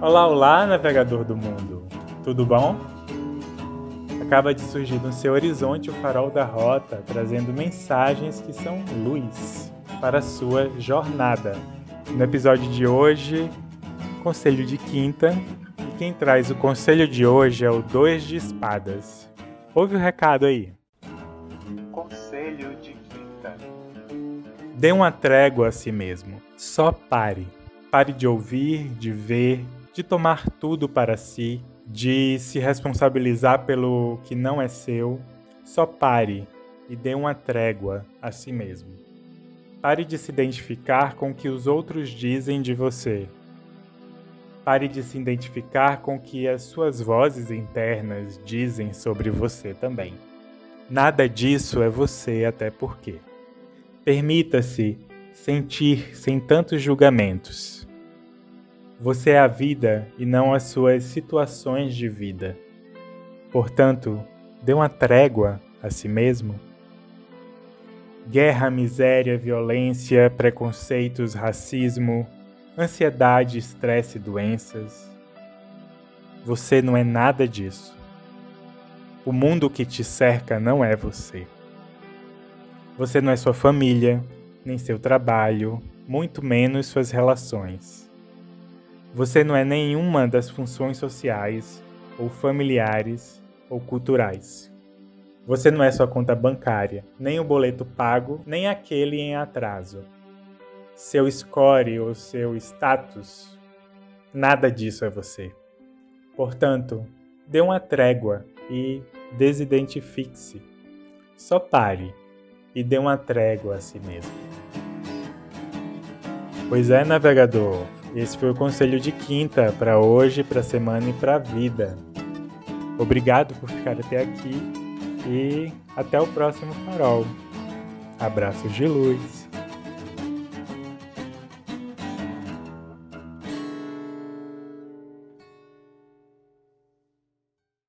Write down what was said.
Olá, olá, navegador do mundo. Tudo bom? Acaba de surgir no seu horizonte o farol da rota, trazendo mensagens que são luz para a sua jornada. No episódio de hoje, conselho de quinta, e quem traz o conselho de hoje é o Dois de Espadas. Ouve o recado aí. Conselho de quinta. Dê uma trégua a si mesmo. Só pare. Pare de ouvir, de ver, de tomar tudo para si, de se responsabilizar pelo que não é seu. Só pare e dê uma trégua a si mesmo. Pare de se identificar com o que os outros dizem de você. Pare de se identificar com o que as suas vozes internas dizem sobre você também. Nada disso é você, até porque. Permita-se sentir sem tantos julgamentos. Você é a vida e não as suas situações de vida. Portanto, dê uma trégua a si mesmo. Guerra, miséria, violência, preconceitos, racismo, ansiedade, estresse doenças. Você não é nada disso. O mundo que te cerca não é você. Você não é sua família, nem seu trabalho, muito menos suas relações. Você não é nenhuma das funções sociais, ou familiares, ou culturais. Você não é sua conta bancária, nem o boleto pago, nem aquele em atraso. Seu score ou seu status, nada disso é você. Portanto, dê uma trégua e desidentifique-se. Só pare e dê uma trégua a si mesmo. Pois é, navegador, esse foi o conselho de quinta para hoje, para a semana e para a vida. Obrigado por ficar até aqui e até o próximo farol. Abraços de luz.